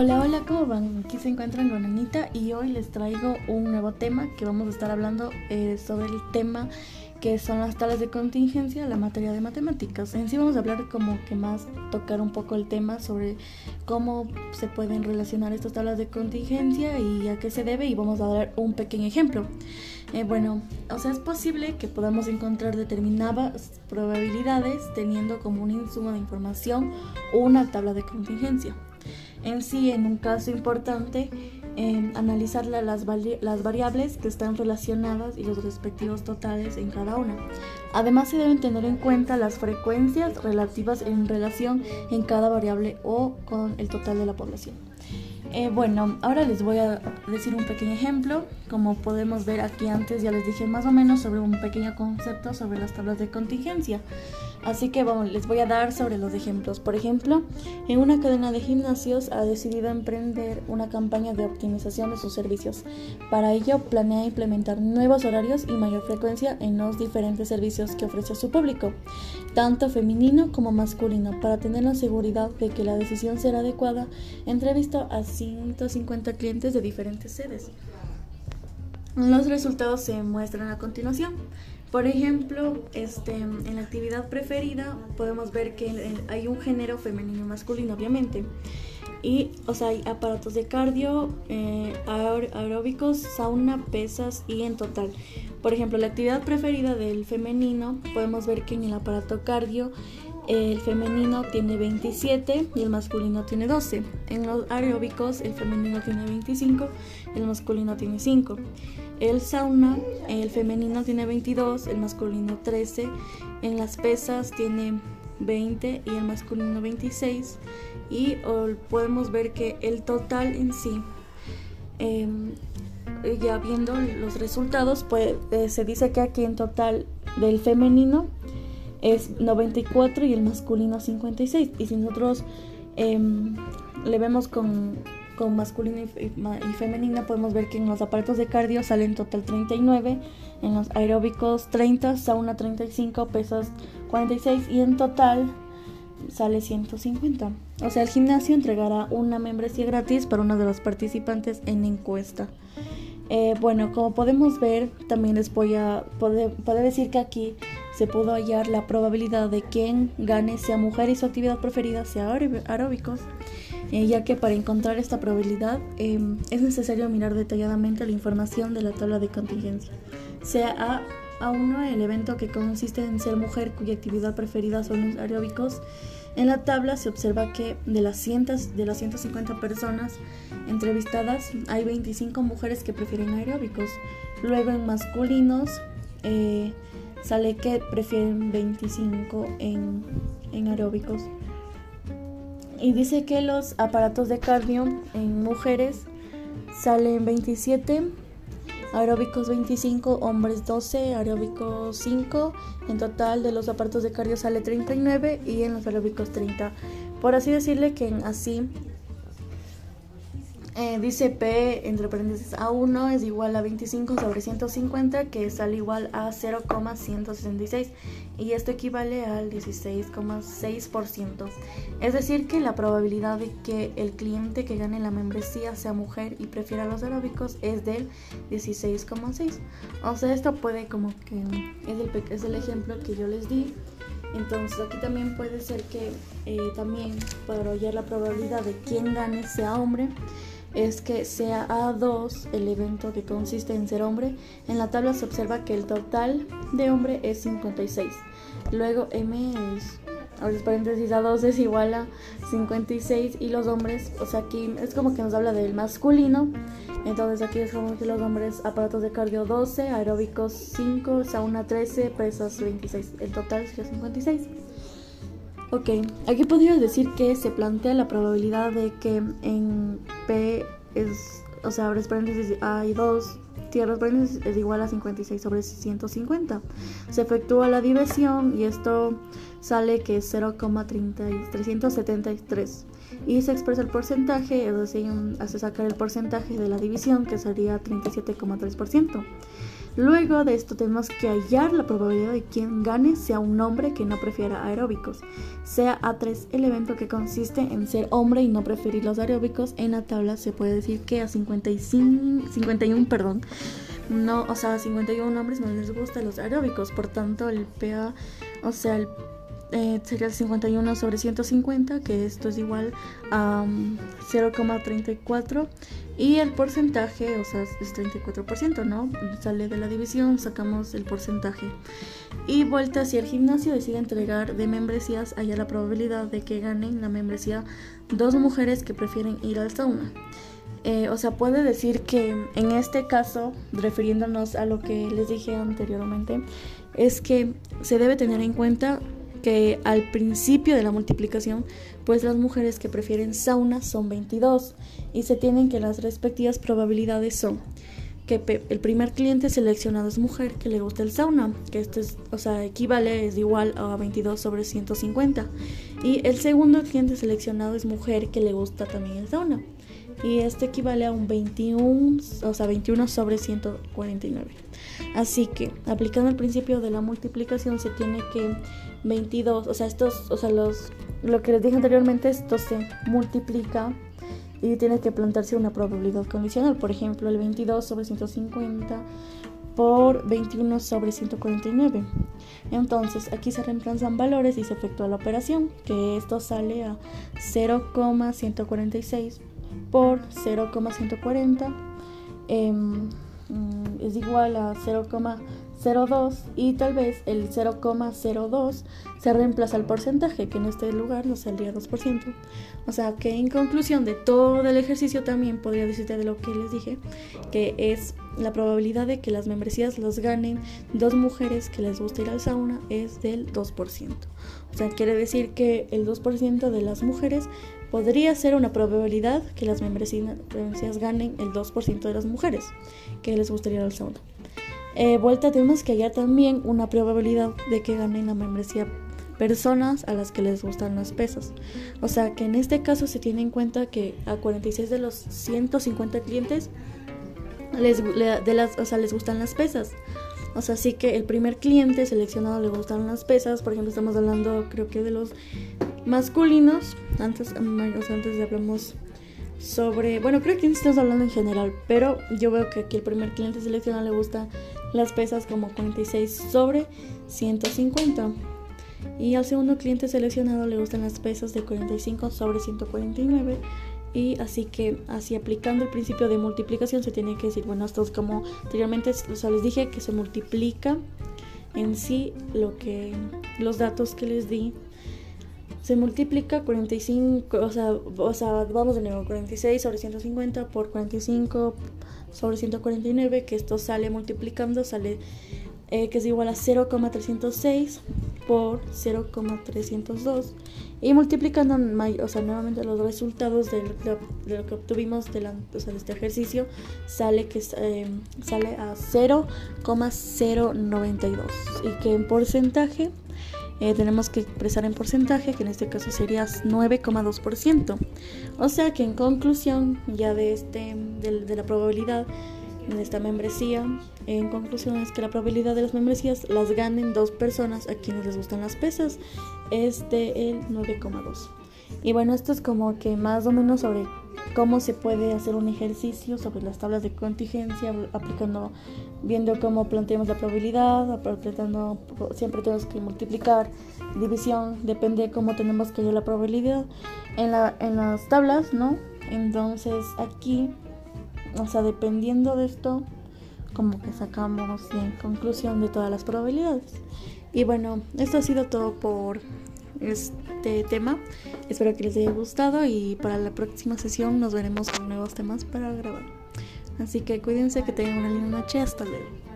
Hola, hola, ¿cómo van? Aquí se encuentran con Anita y hoy les traigo un nuevo tema que vamos a estar hablando eh, sobre el tema que son las tablas de contingencia, la materia de matemáticas. En sí vamos a hablar como que más tocar un poco el tema sobre cómo se pueden relacionar estas tablas de contingencia y a qué se debe y vamos a dar un pequeño ejemplo. Eh, bueno, o sea, es posible que podamos encontrar determinadas probabilidades teniendo como un insumo de información una tabla de contingencia en sí, en un caso importante, analizar las, las variables que están relacionadas y los respectivos totales en cada una. Además, se deben tener en cuenta las frecuencias relativas en relación en cada variable o con el total de la población. Eh, bueno, ahora les voy a decir un pequeño ejemplo. Como podemos ver aquí antes, ya les dije más o menos sobre un pequeño concepto sobre las tablas de contingencia. Así que bueno, les voy a dar sobre los ejemplos. Por ejemplo, en una cadena de gimnasios ha decidido emprender una campaña de optimización de sus servicios. Para ello, planea implementar nuevos horarios y mayor frecuencia en los diferentes servicios que ofrece a su público, tanto femenino como masculino, para tener la seguridad de que la decisión será adecuada. Entrevistó a 150 clientes de diferentes sedes. Los resultados se muestran a continuación. Por ejemplo, este, en la actividad preferida podemos ver que hay un género femenino y masculino, obviamente. Y, o sea, hay aparatos de cardio, eh, aeróbicos, sauna, pesas y en total. Por ejemplo, la actividad preferida del femenino, podemos ver que en el aparato cardio el femenino tiene 27 y el masculino tiene 12. En los aeróbicos el femenino tiene 25 y el masculino tiene 5. El sauna, el femenino tiene 22, el masculino 13. En las pesas tiene 20 y el masculino 26. Y podemos ver que el total en sí, em, ya viendo los resultados, pues, eh, se dice que aquí en total del femenino es 94 y el masculino 56. Y si nosotros em, le vemos con, con masculino y, femenina, podemos ver que en los aparatos de cardio salen total 39, en los aeróbicos 30, sauna 35, pesas 46 y en total sale 150. O sea, el gimnasio entregará una membresía gratis para uno de los participantes en encuesta. Eh, bueno, como podemos ver, también les voy a decir que aquí se pudo hallar la probabilidad de quien gane sea mujer y su actividad preferida sea aeróbicos, eh, ya que para encontrar esta probabilidad em, es necesario mirar detalladamente la información de la tabla de contingencia. Sea A, A1 el evento que consiste en ser mujer cuya actividad preferida son los aeróbicos, en la tabla se observa que de las, cientos, de las 150 personas entrevistadas hay 25 mujeres que prefieren aeróbicos. Luego en masculinos eh, sale que prefieren 25 en, en aeróbicos. Y dice que los aparatos de cardio en mujeres salen 27 aeróbicos 25, hombres 12, aeróbicos 5. En total de los aparatos de cardio sale 39 y en los aeróbicos 30. Por así decirle que así eh, dice P entre paréntesis A1 es igual a 25 sobre 150 que sale igual a 0,166 y esto equivale al 16,6%. Es decir que la probabilidad de que el cliente que gane la membresía sea mujer y prefiera los aeróbicos es del 16,6. O sea, esto puede como que es el, es el ejemplo que yo les di. Entonces aquí también puede ser que eh, también para hallar la probabilidad de quien gane sea hombre es que sea A2 el evento que consiste en ser hombre, en la tabla se observa que el total de hombre es 56. Luego M es, ahora paréntesis, A2 es igual a 56 y los hombres, o sea, aquí es como que nos habla del masculino. Entonces aquí es como que los hombres, aparatos de cardio 12, aeróbicos 5, sauna 13, pesas 26. El total es 56. Ok, aquí podría decir que se plantea la probabilidad de que en P es, o sea, abres paréntesis, hay dos tierras paréntesis es igual a 56 sobre 150. Se efectúa la división y esto sale que es 0,373 y se expresa el porcentaje, es decir, hace sacar el porcentaje de la división que sería 37,3%. Luego de esto tenemos que hallar la probabilidad de quien gane sea un hombre que no prefiera aeróbicos. Sea A3 el evento que consiste en ser hombre y no preferir los aeróbicos. En la tabla se puede decir que a 55, 51, perdón, no, o sea, a 51 hombres no les gustan los aeróbicos. Por tanto, el PA, o sea, el eh, sería 51 sobre 150, que esto es igual a 0,34 um, y el porcentaje, o sea, es 34%, ¿no? Sale de la división, sacamos el porcentaje. Y vuelta si el gimnasio decide entregar de membresías, haya la probabilidad de que ganen la membresía dos mujeres que prefieren ir al sauna. Eh, o sea, puede decir que en este caso, refiriéndonos a lo que les dije anteriormente, es que se debe tener en cuenta que al principio de la multiplicación, pues las mujeres que prefieren sauna son 22 y se tienen que las respectivas probabilidades son que el primer cliente seleccionado es mujer que le gusta el sauna, que esto es, o sea, equivale, es igual a 22 sobre 150. Y el segundo cliente seleccionado es mujer que le gusta también el sauna. Y este equivale a un 21, o sea, 21 sobre 149. Así que, aplicando el principio de la multiplicación, se tiene que 22, o sea, estos, o sea, los, lo que les dije anteriormente, esto se multiplica y tiene que plantarse una probabilidad condicional. Por ejemplo, el 22 sobre 150 por 21 sobre 149. Entonces, aquí se reemplazan valores y se efectúa la operación, que esto sale a 0,146 por 0,140 em, mm, es igual a 0,146 0,2 y tal vez el 0,02 se reemplaza el porcentaje, que en este lugar nos saldría 2%. O sea que en conclusión de todo el ejercicio también podría decirte de lo que les dije, que es la probabilidad de que las membresías los ganen dos mujeres que les gusta ir al sauna es del 2%. O sea, quiere decir que el 2% de las mujeres podría ser una probabilidad que las membresías ganen el 2% de las mujeres que les gustaría al sauna. Eh, vuelta tenemos que hallar también una probabilidad de que ganen la membresía personas a las que les gustan las pesas. O sea que en este caso se tiene en cuenta que a 46 de los 150 clientes les, de las, o sea, les gustan las pesas. O sea, sí que el primer cliente seleccionado le gustan las pesas. Por ejemplo, estamos hablando creo que de los masculinos. Antes, o sea, hablamos sobre, bueno, creo que estamos hablando en general, pero yo veo que aquí el primer cliente seleccionado le gusta las pesas como 46 sobre 150. Y al segundo cliente seleccionado le gustan las pesas de 45 sobre 149. Y así que, así aplicando el principio de multiplicación, se tiene que decir, bueno, esto es como anteriormente, o sea, les dije que se multiplica en sí lo que, los datos que les di. Se multiplica 45, o sea, o sea, vamos de nuevo, 46 sobre 150 por 45 sobre 149, que esto sale multiplicando, sale eh, que es igual a 0,306 por 0,302 y multiplicando o sea, nuevamente los resultados de lo, que obtuvimos de, o sea, de, este ejercicio sale que eh, sale a 0,092 y que en porcentaje eh, tenemos que expresar en porcentaje, que en este caso sería 9,2%. O sea que en conclusión, ya de, este, de, la probabilidad de esta membresía, en conclusión es que la probabilidad de las membresías las ganen dos personas a quienes les gustan las pesas es de el 9,2. Y bueno, esto es como que más o menos sobre cómo se puede hacer un ejercicio sobre las tablas de contingencia, aplicando, viendo cómo planteamos la probabilidad, aplicando, siempre tenemos que multiplicar, división, depende de cómo tenemos que hallar la probabilidad en, la, en las tablas, ¿no? Entonces aquí, o sea, dependiendo de esto, como que sacamos en conclusión de todas las probabilidades. Y bueno, esto ha sido todo por este tema. Espero que les haya gustado y para la próxima sesión nos veremos con nuevos temas para grabar. Así que cuídense, que tengan una linda noche. Hasta luego.